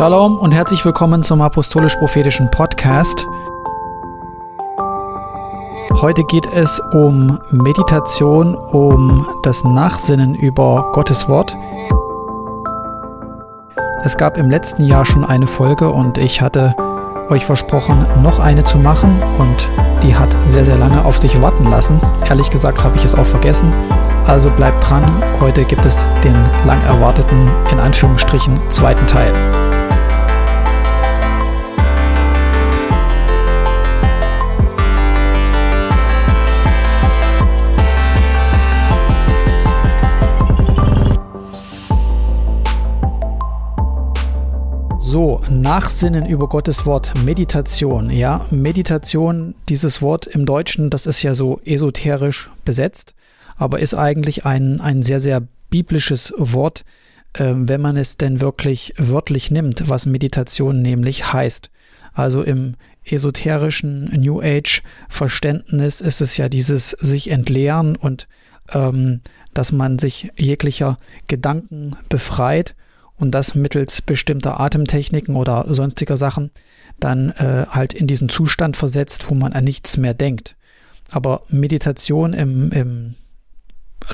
Shalom und herzlich willkommen zum Apostolisch-Prophetischen Podcast. Heute geht es um Meditation, um das Nachsinnen über Gottes Wort. Es gab im letzten Jahr schon eine Folge und ich hatte euch versprochen, noch eine zu machen und die hat sehr, sehr lange auf sich warten lassen. Ehrlich gesagt habe ich es auch vergessen. Also bleibt dran, heute gibt es den lang erwarteten, in Anführungsstrichen, zweiten Teil. So, Nachsinnen über Gottes Wort, Meditation. Ja, Meditation, dieses Wort im Deutschen, das ist ja so esoterisch besetzt, aber ist eigentlich ein, ein sehr, sehr biblisches Wort, äh, wenn man es denn wirklich wörtlich nimmt, was Meditation nämlich heißt. Also im esoterischen New Age Verständnis ist es ja dieses sich entleeren und ähm, dass man sich jeglicher Gedanken befreit und das mittels bestimmter Atemtechniken oder sonstiger Sachen dann äh, halt in diesen Zustand versetzt, wo man an nichts mehr denkt. Aber Meditation im, im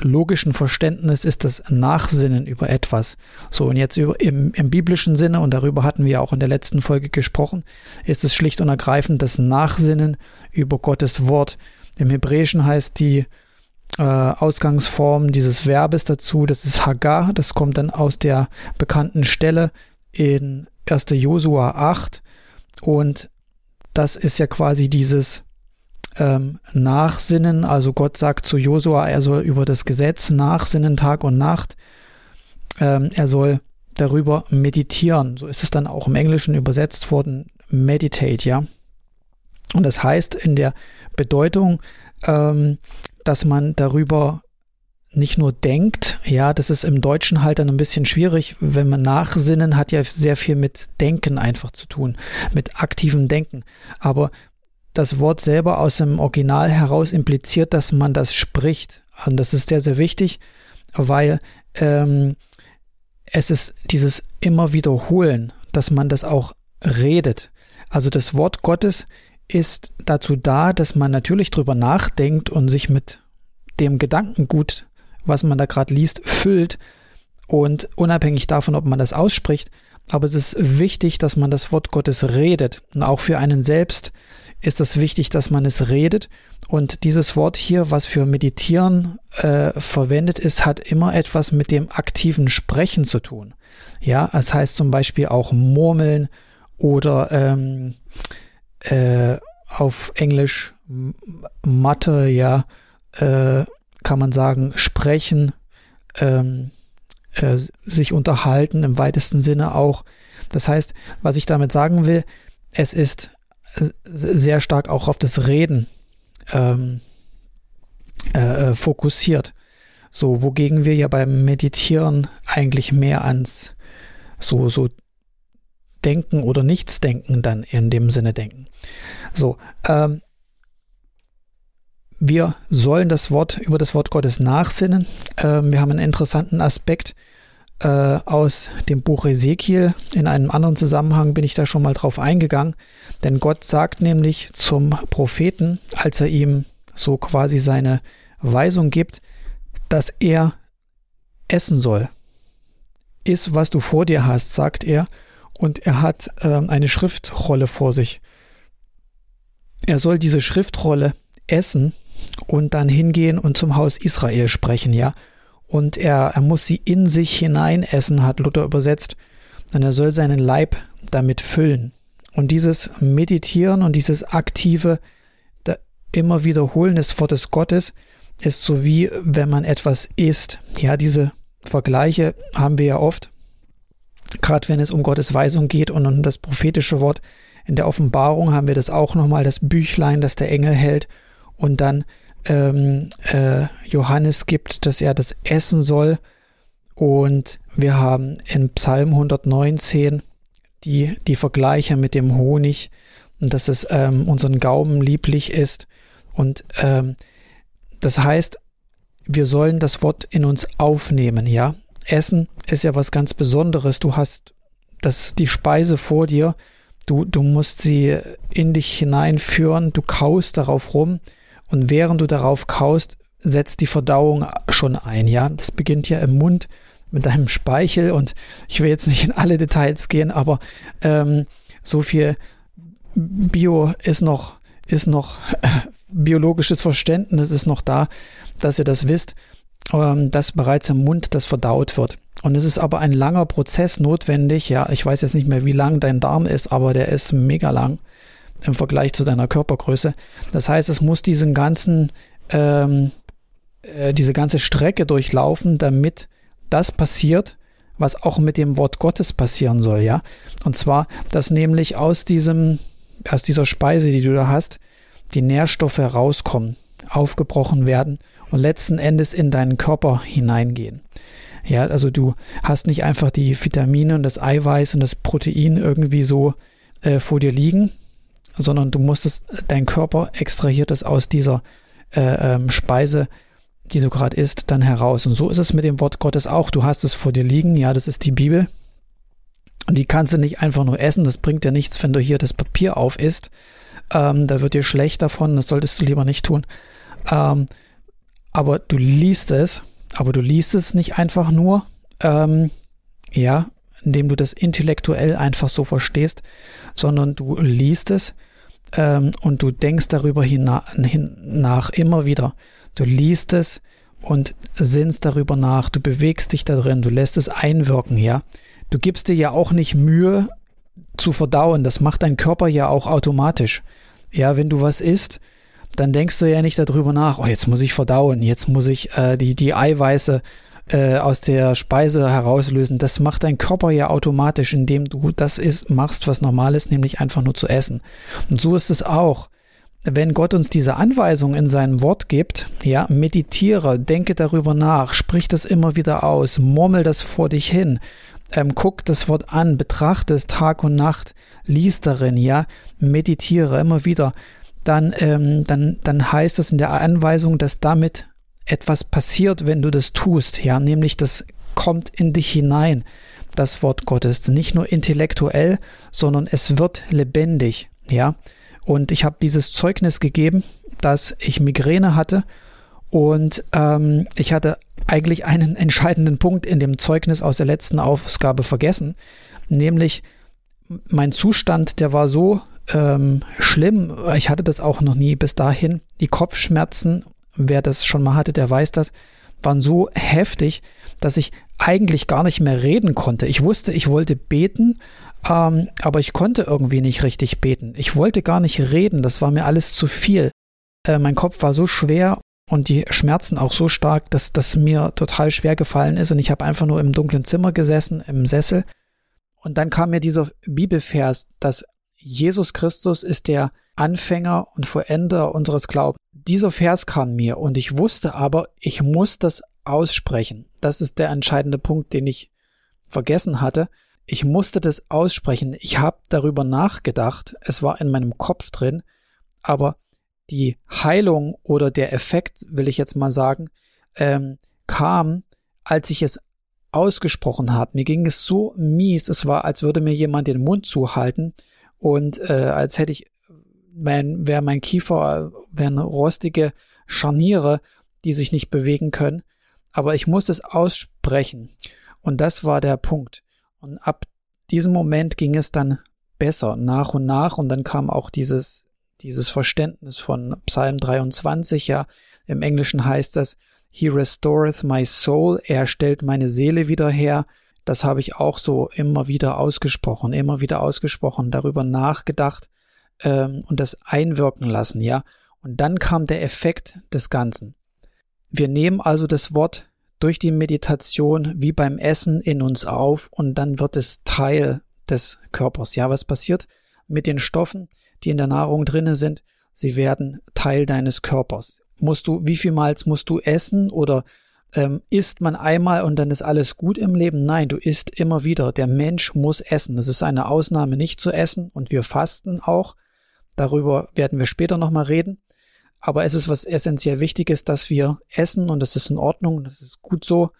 logischen Verständnis ist das Nachsinnen über etwas. So, und jetzt über, im, im biblischen Sinne, und darüber hatten wir auch in der letzten Folge gesprochen, ist es schlicht und ergreifend das Nachsinnen über Gottes Wort. Im Hebräischen heißt die äh, Ausgangsform dieses Verbes dazu. Das ist Hagar. Das kommt dann aus der bekannten Stelle in 1. Josua 8. Und das ist ja quasi dieses ähm, Nachsinnen. Also Gott sagt zu Josua, er soll über das Gesetz nachsinnen Tag und Nacht. Ähm, er soll darüber meditieren. So ist es dann auch im Englischen übersetzt worden, meditate, ja. Und das heißt in der Bedeutung, ähm, dass man darüber nicht nur denkt, ja, das ist im Deutschen halt dann ein bisschen schwierig, wenn man nachsinnen hat ja sehr viel mit Denken einfach zu tun, mit aktivem Denken. Aber das Wort selber aus dem Original heraus impliziert, dass man das spricht. Und das ist sehr, sehr wichtig, weil ähm, es ist dieses immer wiederholen, dass man das auch redet. Also das Wort Gottes ist dazu da, dass man natürlich drüber nachdenkt und sich mit dem Gedankengut, was man da gerade liest, füllt. Und unabhängig davon, ob man das ausspricht, aber es ist wichtig, dass man das Wort Gottes redet. Und auch für einen selbst ist es wichtig, dass man es redet. Und dieses Wort hier, was für Meditieren äh, verwendet ist, hat immer etwas mit dem aktiven Sprechen zu tun. Ja, es heißt zum Beispiel auch murmeln oder ähm, äh, auf Englisch Mathe, ja, äh, kann man sagen, sprechen, ähm, äh, sich unterhalten, im weitesten Sinne auch. Das heißt, was ich damit sagen will, es ist sehr stark auch auf das Reden ähm, äh, äh, fokussiert. So, wogegen wir ja beim Meditieren eigentlich mehr ans so, so Denken oder Nichtsdenken dann in dem Sinne denken. So, ähm, wir sollen das Wort über das Wort Gottes nachsinnen. Ähm, wir haben einen interessanten Aspekt äh, aus dem Buch Ezekiel. In einem anderen Zusammenhang bin ich da schon mal drauf eingegangen. Denn Gott sagt nämlich zum Propheten, als er ihm so quasi seine Weisung gibt, dass er essen soll. Iss, was du vor dir hast, sagt er, und er hat äh, eine Schriftrolle vor sich. Er soll diese Schriftrolle essen und dann hingehen und zum Haus Israel sprechen, ja. Und er, er muss sie in sich hinein essen, hat Luther übersetzt, denn er soll seinen Leib damit füllen. Und dieses Meditieren und dieses aktive immer Wiederholen des Wortes Gottes ist so wie wenn man etwas isst. Ja, diese Vergleiche haben wir ja oft, gerade wenn es um Gottes Weisung geht und um das prophetische Wort. In der Offenbarung haben wir das auch nochmal, das Büchlein, das der Engel hält und dann ähm, äh, Johannes gibt, dass er das essen soll. Und wir haben in Psalm 119 die, die Vergleiche mit dem Honig und dass es ähm, unseren Gaumen lieblich ist. Und ähm, das heißt, wir sollen das Wort in uns aufnehmen, ja. Essen ist ja was ganz Besonderes. Du hast das die Speise vor dir. Du, du musst sie in dich hineinführen, du kaust darauf rum und während du darauf kaust, setzt die Verdauung schon ein, ja. Das beginnt ja im Mund mit deinem Speichel und ich will jetzt nicht in alle Details gehen, aber ähm, so viel Bio ist noch, ist noch biologisches Verständnis ist noch da, dass ihr das wisst, ähm, dass bereits im Mund das verdaut wird. Und es ist aber ein langer Prozess notwendig. Ja, ich weiß jetzt nicht mehr, wie lang dein Darm ist, aber der ist mega lang im Vergleich zu deiner Körpergröße. Das heißt, es muss diesen ganzen, ähm, äh, diese ganze Strecke durchlaufen, damit das passiert, was auch mit dem Wort Gottes passieren soll, ja. Und zwar, dass nämlich aus diesem, aus dieser Speise, die du da hast, die Nährstoffe herauskommen, aufgebrochen werden und letzten Endes in deinen Körper hineingehen. Ja, also du hast nicht einfach die Vitamine und das Eiweiß und das Protein irgendwie so äh, vor dir liegen, sondern du musst es, dein Körper extrahiert es aus dieser äh, ähm, Speise, die du gerade isst, dann heraus. Und so ist es mit dem Wort Gottes auch. Du hast es vor dir liegen, ja, das ist die Bibel. Und die kannst du nicht einfach nur essen, das bringt dir nichts, wenn du hier das Papier auf isst. Ähm, da wird dir schlecht davon, das solltest du lieber nicht tun. Ähm, aber du liest es, aber du liest es nicht einfach nur, ähm, ja, indem du das intellektuell einfach so verstehst, sondern du liest es ähm, und du denkst darüber hin nach immer wieder. Du liest es und sinnst darüber nach, du bewegst dich da drin, du lässt es einwirken, ja. Du gibst dir ja auch nicht Mühe zu verdauen, das macht dein Körper ja auch automatisch. Ja, wenn du was isst, dann denkst du ja nicht darüber nach, oh, jetzt muss ich verdauen, jetzt muss ich äh, die, die Eiweiße äh, aus der Speise herauslösen. Das macht dein Körper ja automatisch, indem du das ist, machst, was normal ist, nämlich einfach nur zu essen. Und so ist es auch. Wenn Gott uns diese Anweisung in seinem Wort gibt, ja, meditiere, denke darüber nach, sprich das immer wieder aus, murmel das vor dich hin, ähm, guck das Wort an, betrachte es Tag und Nacht, lies darin, ja, meditiere immer wieder, dann, ähm, dann, dann heißt es in der Anweisung, dass damit etwas passiert, wenn du das tust, ja, nämlich das kommt in dich hinein, das Wort Gottes, nicht nur intellektuell, sondern es wird lebendig, ja. Und ich habe dieses Zeugnis gegeben, dass ich Migräne hatte und ähm, ich hatte eigentlich einen entscheidenden Punkt in dem Zeugnis aus der letzten Ausgabe vergessen, nämlich mein Zustand, der war so ähm, schlimm. Ich hatte das auch noch nie bis dahin. Die Kopfschmerzen wer das schon mal hatte, der weiß das, waren so heftig, dass ich eigentlich gar nicht mehr reden konnte. Ich wusste, ich wollte beten, ähm, aber ich konnte irgendwie nicht richtig beten. Ich wollte gar nicht reden, das war mir alles zu viel. Äh, mein Kopf war so schwer und die Schmerzen auch so stark, dass das mir total schwer gefallen ist und ich habe einfach nur im dunklen Zimmer gesessen, im Sessel. Und dann kam mir dieser Bibelvers, dass Jesus Christus ist der Anfänger und Vollender unseres Glaubens. Dieser Vers kam mir und ich wusste aber, ich muss das aussprechen. Das ist der entscheidende Punkt, den ich vergessen hatte. Ich musste das aussprechen. Ich habe darüber nachgedacht. Es war in meinem Kopf drin. Aber die Heilung oder der Effekt, will ich jetzt mal sagen, ähm, kam, als ich es ausgesprochen habe. Mir ging es so mies. Es war, als würde mir jemand den Mund zuhalten und äh, als hätte ich mein, wäre mein Kiefer, wären rostige Scharniere, die sich nicht bewegen können. Aber ich muss es aussprechen. Und das war der Punkt. Und ab diesem Moment ging es dann besser, nach und nach. Und dann kam auch dieses, dieses Verständnis von Psalm 23, ja. Im Englischen heißt das, He restoreth my soul. Er stellt meine Seele wieder her. Das habe ich auch so immer wieder ausgesprochen, immer wieder ausgesprochen, darüber nachgedacht ähm, und das einwirken lassen, ja. Und dann kam der Effekt des Ganzen. Wir nehmen also das Wort durch die Meditation wie beim Essen in uns auf und dann wird es Teil des Körpers. Ja, was passiert mit den Stoffen, die in der Nahrung drinne sind? Sie werden Teil deines Körpers. Musst du, wie vielmals musst du essen oder ähm, isst man einmal und dann ist alles gut im Leben? Nein, du isst immer wieder. Der Mensch muss essen. Es ist eine Ausnahme, nicht zu essen und wir fasten auch. Darüber werden wir später nochmal reden. Aber es ist was essentiell Wichtiges, dass wir essen und das ist in Ordnung, das ist gut so.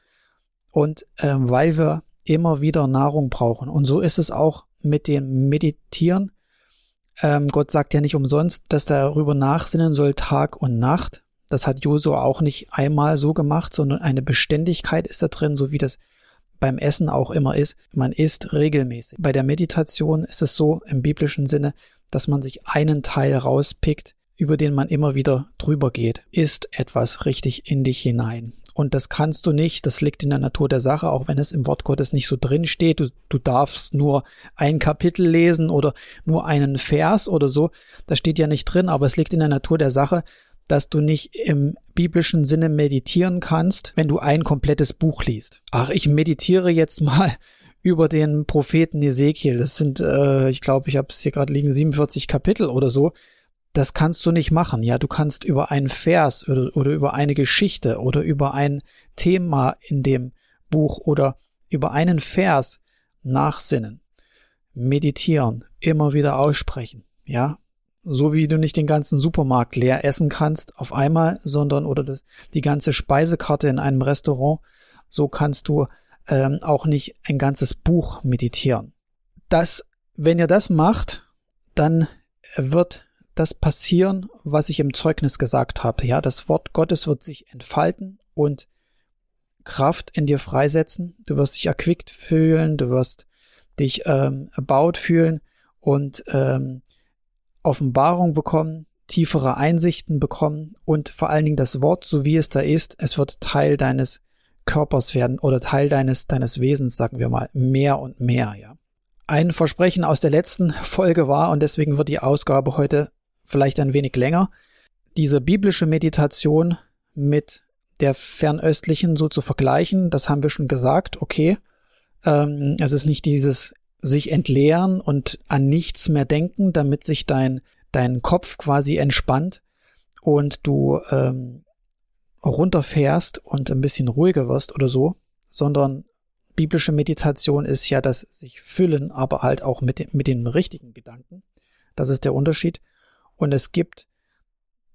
Und ähm, weil wir immer wieder Nahrung brauchen. Und so ist es auch mit dem Meditieren. Ähm, Gott sagt ja nicht umsonst, dass darüber nachsinnen soll Tag und Nacht. Das hat Josua auch nicht einmal so gemacht, sondern eine Beständigkeit ist da drin, so wie das beim Essen auch immer ist. Man isst regelmäßig. Bei der Meditation ist es so im biblischen Sinne, dass man sich einen Teil rauspickt, über den man immer wieder drüber geht, ist etwas richtig in dich hinein. Und das kannst du nicht, das liegt in der Natur der Sache, auch wenn es im Wort Gottes nicht so drin steht. Du, du darfst nur ein Kapitel lesen oder nur einen Vers oder so. Das steht ja nicht drin, aber es liegt in der Natur der Sache, dass du nicht im biblischen Sinne meditieren kannst, wenn du ein komplettes Buch liest. Ach, ich meditiere jetzt mal über den Propheten Ezekiel. Das sind, äh, ich glaube, ich habe es hier gerade liegen, 47 Kapitel oder so. Das kannst du nicht machen. Ja, du kannst über einen Vers oder, oder über eine Geschichte oder über ein Thema in dem Buch oder über einen Vers nachsinnen, meditieren, immer wieder aussprechen. Ja, so wie du nicht den ganzen Supermarkt leer essen kannst auf einmal, sondern oder das, die ganze Speisekarte in einem Restaurant, so kannst du ähm, auch nicht ein ganzes Buch meditieren. Das, wenn ihr das macht, dann wird das passieren, was ich im Zeugnis gesagt habe. Ja, das Wort Gottes wird sich entfalten und Kraft in dir freisetzen. Du wirst dich erquickt fühlen, du wirst dich ähm, erbaut fühlen und ähm, Offenbarung bekommen, tiefere Einsichten bekommen und vor allen Dingen das Wort, so wie es da ist, es wird Teil deines Körpers werden oder Teil deines, deines Wesens, sagen wir mal, mehr und mehr, ja. Ein Versprechen aus der letzten Folge war, und deswegen wird die Ausgabe heute vielleicht ein wenig länger, diese biblische Meditation mit der fernöstlichen so zu vergleichen, das haben wir schon gesagt, okay. Ähm, es ist nicht dieses sich entleeren und an nichts mehr denken, damit sich dein, dein Kopf quasi entspannt und du ähm, runterfährst und ein bisschen ruhiger wirst oder so, sondern biblische Meditation ist ja das sich füllen, aber halt auch mit, mit den richtigen Gedanken. Das ist der Unterschied. Und es gibt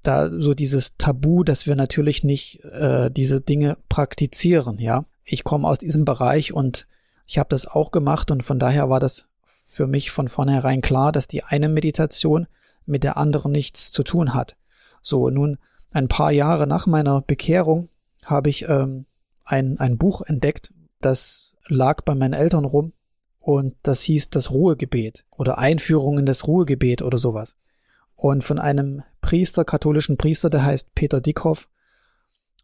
da so dieses Tabu, dass wir natürlich nicht äh, diese Dinge praktizieren, ja. Ich komme aus diesem Bereich und ich habe das auch gemacht und von daher war das für mich von vornherein klar, dass die eine Meditation mit der anderen nichts zu tun hat. So, nun ein paar Jahre nach meiner Bekehrung habe ich ähm, ein, ein Buch entdeckt, das lag bei meinen Eltern rum und das hieß das Ruhegebet oder Einführung in das Ruhegebet oder sowas und von einem Priester, katholischen Priester, der heißt Peter Dickhoff.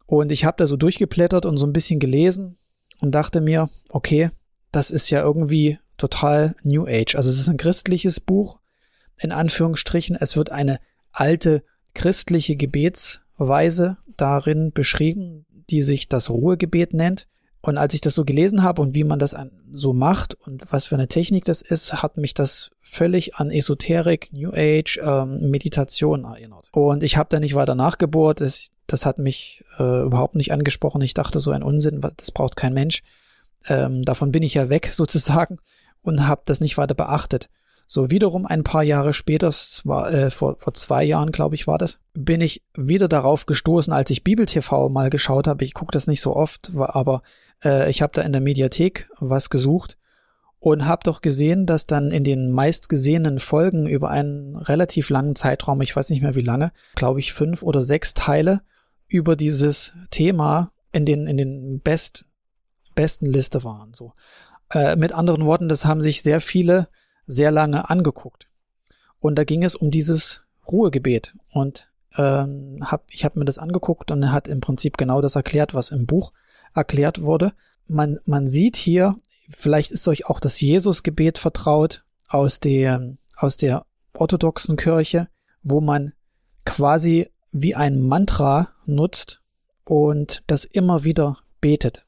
Und ich habe da so durchgeblättert und so ein bisschen gelesen und dachte mir, okay, das ist ja irgendwie total New Age. Also es ist ein christliches Buch, in Anführungsstrichen. Es wird eine alte christliche Gebetsweise darin beschrieben, die sich das Ruhegebet nennt. Und als ich das so gelesen habe und wie man das so macht und was für eine Technik das ist, hat mich das völlig an Esoterik, New Age, ähm, Meditation erinnert. Und ich habe da nicht weiter nachgebohrt. Das, das hat mich äh, überhaupt nicht angesprochen. Ich dachte, so ein Unsinn, das braucht kein Mensch. Ähm, davon bin ich ja weg sozusagen und habe das nicht weiter beachtet. So wiederum ein paar Jahre später, das war äh, vor, vor zwei Jahren, glaube ich, war das, bin ich wieder darauf gestoßen, als ich Bibel TV mal geschaut habe. Ich gucke das nicht so oft, aber äh, ich habe da in der Mediathek was gesucht und habe doch gesehen, dass dann in den meistgesehenen Folgen über einen relativ langen Zeitraum, ich weiß nicht mehr wie lange, glaube ich fünf oder sechs Teile über dieses Thema in den in den best besten Liste waren. So äh, mit anderen Worten, das haben sich sehr viele sehr lange angeguckt. Und da ging es um dieses Ruhegebet. Und ähm, hab, ich habe mir das angeguckt und er hat im Prinzip genau das erklärt, was im Buch erklärt wurde. Man, man sieht hier, vielleicht ist euch auch das Jesusgebet vertraut aus der, aus der orthodoxen Kirche, wo man quasi wie ein Mantra nutzt und das immer wieder betet.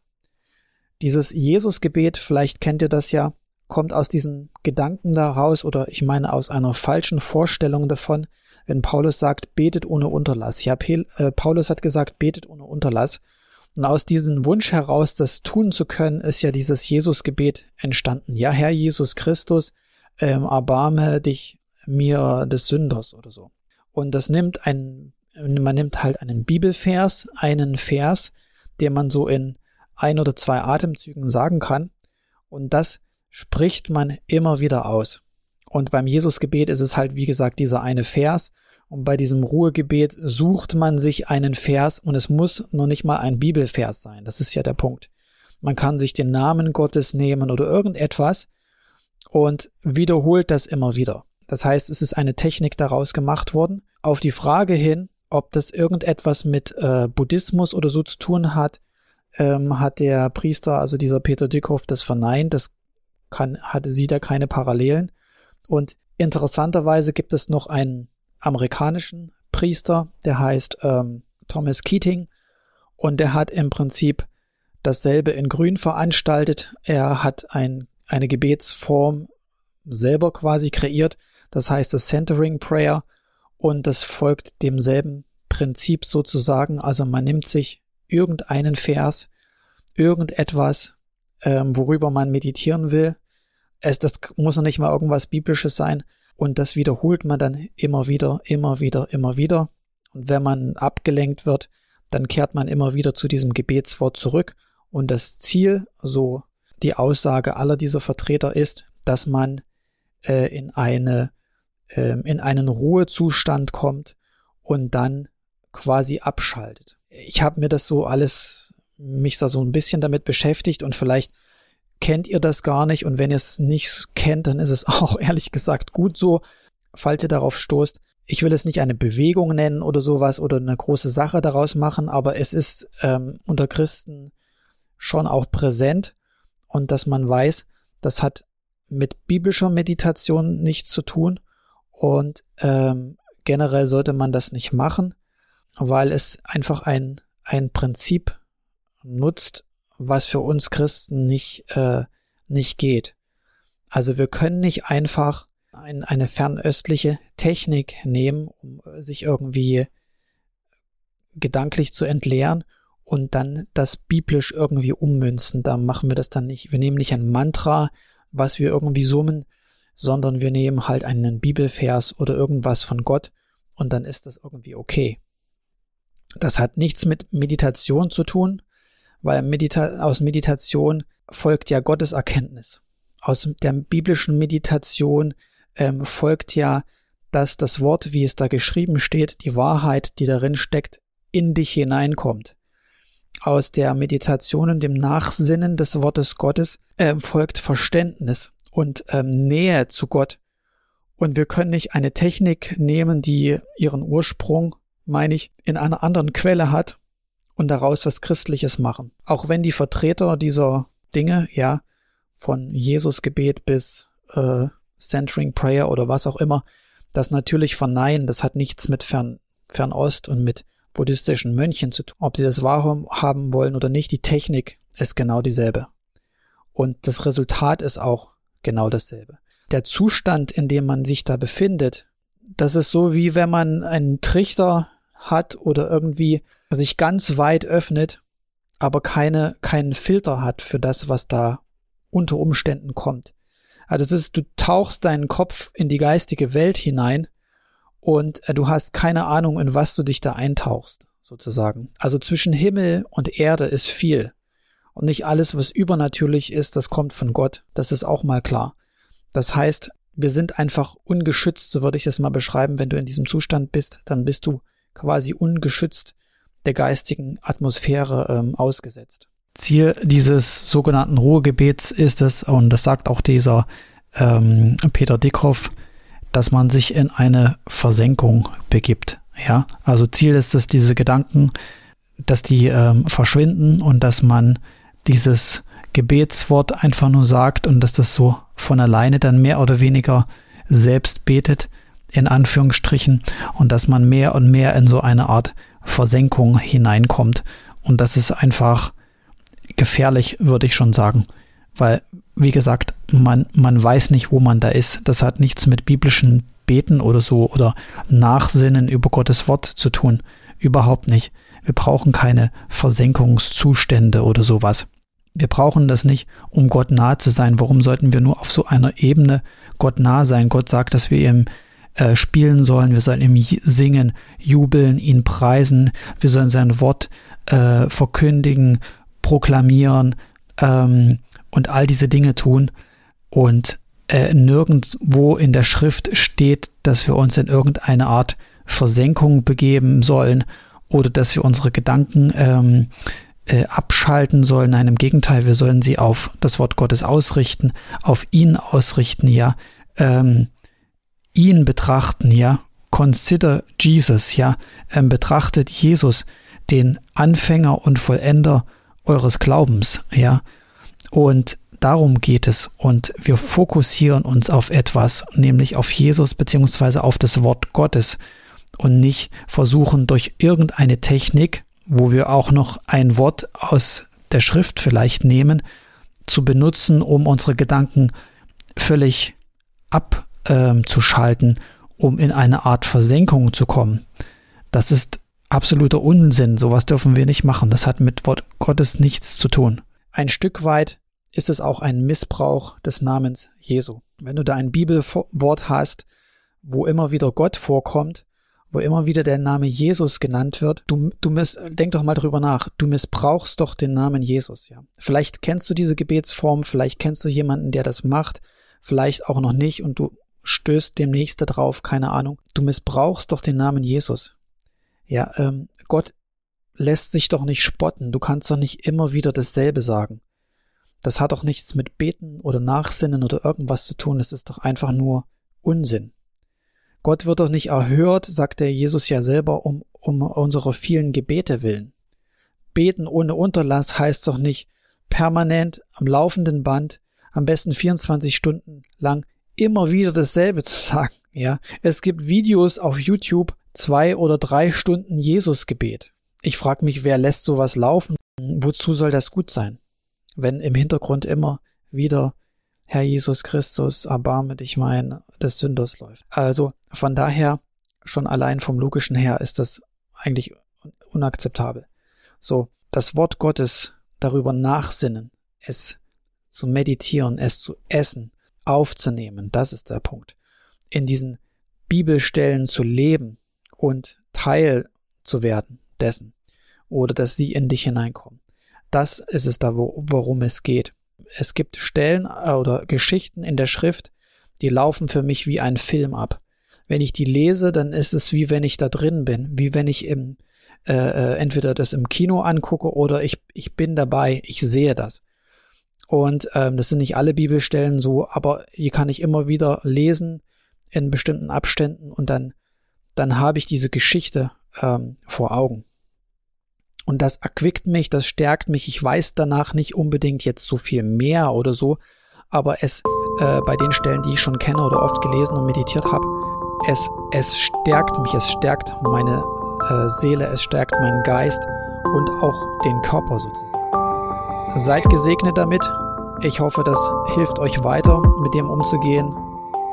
Dieses Jesusgebet, vielleicht kennt ihr das ja, kommt aus diesem Gedanken daraus oder ich meine aus einer falschen Vorstellung davon, wenn Paulus sagt, betet ohne Unterlass. Ja, äh, Paulus hat gesagt, betet ohne Unterlass. Und aus diesem Wunsch heraus, das tun zu können, ist ja dieses Jesusgebet entstanden. Ja, Herr Jesus Christus, ähm, erbarme dich mir des Sünders oder so. Und das nimmt ein, man nimmt halt einen Bibelvers, einen Vers, den man so in ein oder zwei Atemzügen sagen kann Und das spricht man immer wieder aus. Und beim Jesusgebet ist es halt, wie gesagt, dieser eine Vers. Und bei diesem Ruhegebet sucht man sich einen Vers und es muss noch nicht mal ein Bibelvers sein. Das ist ja der Punkt. Man kann sich den Namen Gottes nehmen oder irgendetwas und wiederholt das immer wieder. Das heißt, es ist eine Technik daraus gemacht worden. Auf die Frage hin, ob das irgendetwas mit äh, Buddhismus oder so zu tun hat, ähm, hat der Priester, also dieser Peter Dickhoff, das verneint. Das kann, hat, sieht er keine Parallelen. Und interessanterweise gibt es noch einen amerikanischen Priester, der heißt ähm, Thomas Keating. Und der hat im Prinzip dasselbe in Grün veranstaltet. Er hat ein, eine Gebetsform selber quasi kreiert. Das heißt das Centering Prayer. Und das folgt demselben Prinzip sozusagen. Also man nimmt sich irgendeinen Vers, irgendetwas, ähm, worüber man meditieren will. Es, das muss noch nicht mal irgendwas Biblisches sein. Und das wiederholt man dann immer wieder, immer wieder, immer wieder. Und wenn man abgelenkt wird, dann kehrt man immer wieder zu diesem Gebetswort zurück. Und das Ziel, so die Aussage aller dieser Vertreter ist, dass man äh, in eine äh, in einen Ruhezustand kommt und dann quasi abschaltet. Ich habe mir das so alles mich da so ein bisschen damit beschäftigt und vielleicht kennt ihr das gar nicht. Und wenn ihr es nicht kennt, dann ist es auch ehrlich gesagt gut so, falls ihr darauf stoßt. Ich will es nicht eine Bewegung nennen oder sowas oder eine große Sache daraus machen, aber es ist ähm, unter Christen schon auch präsent. Und dass man weiß, das hat mit biblischer Meditation nichts zu tun. Und ähm, generell sollte man das nicht machen, weil es einfach ein, ein Prinzip nutzt, was für uns Christen nicht, äh, nicht geht. Also wir können nicht einfach ein, eine fernöstliche Technik nehmen, um sich irgendwie gedanklich zu entleeren und dann das biblisch irgendwie ummünzen. Da machen wir das dann nicht. Wir nehmen nicht ein Mantra, was wir irgendwie summen, sondern wir nehmen halt einen Bibelvers oder irgendwas von Gott und dann ist das irgendwie okay. Das hat nichts mit Meditation zu tun, weil Medita aus Meditation folgt ja Gottes Erkenntnis. Aus der biblischen Meditation ähm, folgt ja, dass das Wort, wie es da geschrieben steht, die Wahrheit, die darin steckt, in dich hineinkommt. Aus der Meditation und dem Nachsinnen des Wortes Gottes äh, folgt Verständnis und ähm, Nähe zu Gott. Und wir können nicht eine Technik nehmen, die ihren Ursprung, meine ich, in einer anderen Quelle hat und daraus was Christliches machen. Auch wenn die Vertreter dieser Dinge, ja, von Jesusgebet bis äh, Centering Prayer oder was auch immer, das natürlich verneinen, das hat nichts mit Fern, Fernost und mit buddhistischen Mönchen zu tun. Ob sie das wahrhaben wollen oder nicht, die Technik ist genau dieselbe. Und das Resultat ist auch genau dasselbe. Der Zustand, in dem man sich da befindet, das ist so wie wenn man einen Trichter hat oder irgendwie sich ganz weit öffnet, aber keine, keinen Filter hat für das, was da unter Umständen kommt. Also das ist, du tauchst deinen Kopf in die geistige Welt hinein und äh, du hast keine Ahnung, in was du dich da eintauchst, sozusagen. Also zwischen Himmel und Erde ist viel. Und nicht alles, was übernatürlich ist, das kommt von Gott. Das ist auch mal klar. Das heißt, wir sind einfach ungeschützt, so würde ich es mal beschreiben. Wenn du in diesem Zustand bist, dann bist du quasi ungeschützt der geistigen Atmosphäre ähm, ausgesetzt. Ziel dieses sogenannten Ruhegebets ist es, und das sagt auch dieser ähm, Peter Dickhoff, dass man sich in eine Versenkung begibt. Ja, also Ziel ist es, diese Gedanken, dass die ähm, verschwinden und dass man dieses Gebetswort einfach nur sagt und dass das so von alleine dann mehr oder weniger selbst betet, in Anführungsstrichen, und dass man mehr und mehr in so eine Art Versenkung hineinkommt. Und das ist einfach gefährlich, würde ich schon sagen. Weil, wie gesagt, man, man weiß nicht, wo man da ist. Das hat nichts mit biblischen Beten oder so oder Nachsinnen über Gottes Wort zu tun. Überhaupt nicht. Wir brauchen keine Versenkungszustände oder sowas. Wir brauchen das nicht, um Gott nahe zu sein. Warum sollten wir nur auf so einer Ebene Gott nah sein? Gott sagt, dass wir ihm äh, spielen sollen, wir sollen ihm singen, jubeln, ihn preisen, wir sollen sein Wort äh, verkündigen, proklamieren, ähm, und all diese Dinge tun. Und äh, nirgendwo in der Schrift steht, dass wir uns in irgendeine Art Versenkung begeben sollen oder dass wir unsere Gedanken ähm, äh, abschalten sollen. Nein, im Gegenteil, wir sollen sie auf das Wort Gottes ausrichten, auf ihn ausrichten, ja, ähm, ihn betrachten, ja, consider Jesus, ja, ähm, betrachtet Jesus, den Anfänger und Vollender eures Glaubens, ja, und darum geht es. Und wir fokussieren uns auf etwas, nämlich auf Jesus beziehungsweise auf das Wort Gottes und nicht versuchen durch irgendeine Technik, wo wir auch noch ein Wort aus der Schrift vielleicht nehmen, zu benutzen, um unsere Gedanken völlig abzuschalten, äh, um in eine Art Versenkung zu kommen. Das ist absoluter Unsinn. Sowas dürfen wir nicht machen. Das hat mit Wort Gottes nichts zu tun. Ein Stück weit ist es auch ein Missbrauch des Namens Jesu. Wenn du da ein Bibelwort hast, wo immer wieder Gott vorkommt, wo immer wieder der Name Jesus genannt wird, du, du miss, denk doch mal drüber nach, du missbrauchst doch den Namen Jesus, ja. Vielleicht kennst du diese Gebetsform, vielleicht kennst du jemanden, der das macht, vielleicht auch noch nicht und du stößt demnächst darauf, keine Ahnung. Du missbrauchst doch den Namen Jesus. Ja, ähm, Gott lässt sich doch nicht spotten, du kannst doch nicht immer wieder dasselbe sagen. Das hat doch nichts mit Beten oder Nachsinnen oder irgendwas zu tun, es ist doch einfach nur Unsinn. Gott wird doch nicht erhört, sagt der Jesus ja selber, um, um unsere vielen Gebete willen. Beten ohne Unterlass heißt doch nicht permanent am laufenden Band, am besten 24 Stunden lang immer wieder dasselbe zu sagen. Ja, es gibt Videos auf YouTube, zwei oder drei Stunden Jesusgebet. Ich frage mich, wer lässt sowas laufen? Wozu soll das gut sein? Wenn im Hintergrund immer wieder Herr Jesus Christus, erbarme dich mein des Sünders läuft. Also von daher, schon allein vom logischen her ist das eigentlich unakzeptabel. So, das Wort Gottes darüber nachsinnen, es zu meditieren, es zu essen, aufzunehmen, das ist der Punkt. In diesen Bibelstellen zu leben und Teil zu werden dessen oder dass sie in dich hineinkommen. Das ist es da, worum es geht. Es gibt Stellen oder Geschichten in der Schrift, die laufen für mich wie ein Film ab. Wenn ich die lese, dann ist es wie wenn ich da drin bin, wie wenn ich im äh, äh, entweder das im Kino angucke oder ich, ich bin dabei, ich sehe das. Und ähm, das sind nicht alle Bibelstellen so, aber hier kann ich immer wieder lesen in bestimmten Abständen und dann, dann habe ich diese Geschichte ähm, vor Augen. Und das erquickt mich, das stärkt mich. Ich weiß danach nicht unbedingt jetzt so viel mehr oder so, aber es äh, bei den Stellen, die ich schon kenne oder oft gelesen und meditiert habe, es, es stärkt mich, es stärkt meine äh, Seele, es stärkt meinen Geist und auch den Körper sozusagen. Seid gesegnet damit. Ich hoffe, das hilft euch weiter, mit dem umzugehen,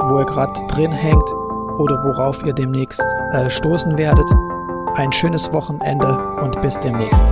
wo ihr gerade drin hängt oder worauf ihr demnächst äh, stoßen werdet. Ein schönes Wochenende und bis demnächst.